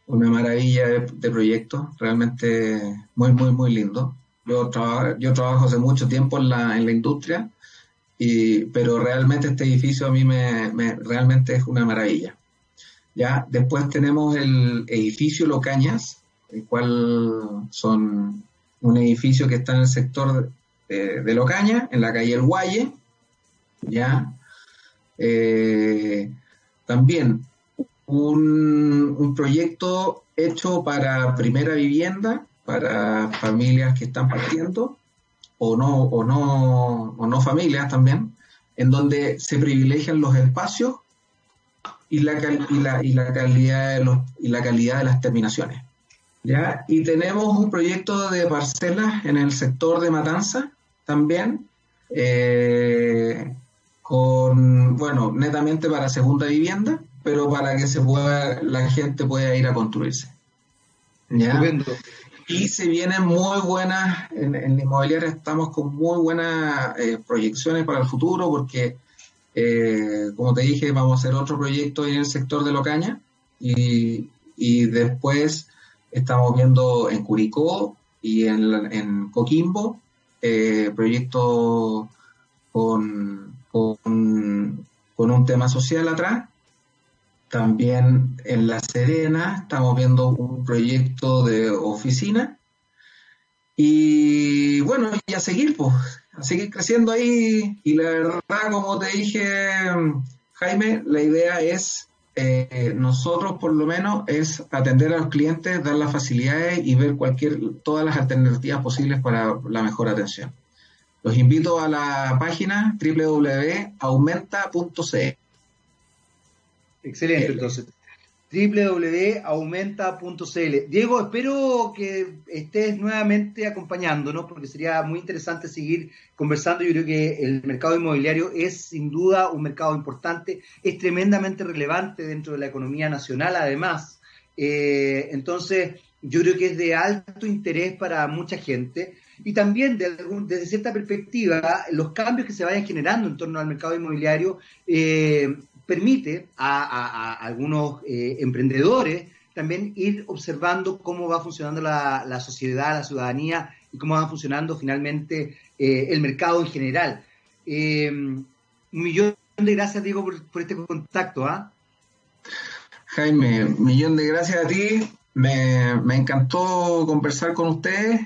Una maravilla de, proyecto, realmente muy, muy, muy lindo. Yo, yo trabajo hace mucho tiempo en la, en la industria, y, pero realmente este edificio a mí me, me, realmente es una maravilla. Ya, después tenemos el edificio Locañas, el cual son un edificio que está en el sector de, Locaña, en la calle El Guaye, ¿ya? Eh, también un, proyecto hecho para primera vivienda, para familias que están partiendo, o no, o no, o no familias también, en donde se privilegian los espacios y la, y la, y la calidad de los, y la calidad de las terminaciones. ¿ya? Y tenemos un proyecto de parcelas en el sector de Matanza también, eh, con, bueno, netamente para segunda vivienda, pero para que se pueda, la gente pueda ir a construirse. ¿ya? Y se vienen muy buenas, en, en inmobiliaria estamos con muy buenas eh, proyecciones para el futuro porque, eh, como te dije, vamos a hacer otro proyecto en el sector de Locaña y, y después Estamos viendo en Curicó y en, Coquimbo eh, proyectos con, con, un tema social atrás. También en La Serena estamos viendo un proyecto de oficina. Y bueno, y a seguir, pues, a seguir creciendo ahí. Y la verdad, como te dije, Jaime, la idea es eh, nosotros por lo menos es atender a los clientes, dar las facilidades y ver cualquier, todas las alternativas posibles para la mejor atención. Los invito a la página www.aumenta.cl. Excelente, entonces www.aumenta.cl. Diego, espero que estés nuevamente acompañándonos porque sería muy interesante seguir conversando. Yo creo que el mercado inmobiliario es sin duda un mercado importante, es tremendamente relevante dentro de la economía nacional además. Eh, entonces, yo creo que es de alto interés para mucha gente y también desde cierta perspectiva los cambios que se vayan generando en torno al mercado inmobiliario eh, permite a, algunos eh, emprendedores también ir observando cómo va funcionando la, sociedad, la ciudadanía y cómo va funcionando finalmente eh, el mercado en general. Eh, un millón de gracias, Diego, por, este contacto. ¿ah? Jaime, un millón de gracias a ti. Me, encantó conversar con ustedes.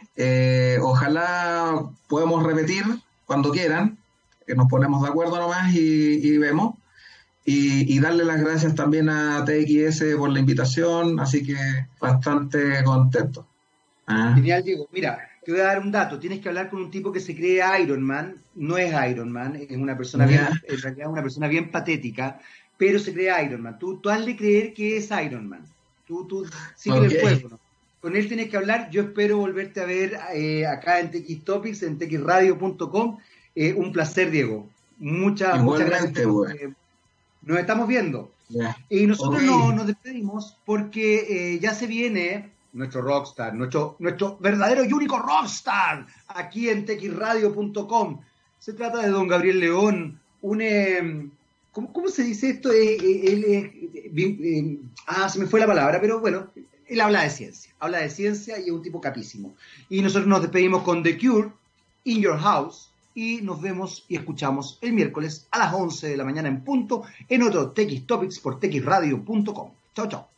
ojalá podamos repetir cuando quieran. que Nos ponemos de acuerdo nomás y vemos. Y, darle las gracias también a TXS por la invitación, así que bastante contento. Ah. Genial, Diego. Mira, te voy a dar un dato. Tienes que hablar con un tipo que se cree Iron Man. No es Iron Man, es una persona bien, en realidad una persona bien patética, pero se cree Iron Man. Tú, tú hazle creer que es Iron Man. Tú, tú sigue el juego, ¿no? Con él tienes que hablar. Yo espero volverte a ver eh, acá en TX Topics, en txradio.com. Eh, un placer, Diego. Muchas, muchas gracias. Nos estamos viendo. Y nosotros no, nos despedimos porque eh, ya se viene nuestro rockstar, nuestro, nuestro verdadero y único rockstar aquí en texradio.com. Se trata de don Gabriel León, un... Em, ¿cómo, se dice esto? Eh, eh, él ah, se me fue la palabra, pero bueno, él habla de ciencia, habla de ciencia y es un tipo capísimo. Y nosotros nos despedimos con The Cure, In Your House, y nos vemos y escuchamos el miércoles a las 11 de la mañana en punto en otro TX Topics por texradio.com. Chao, chao.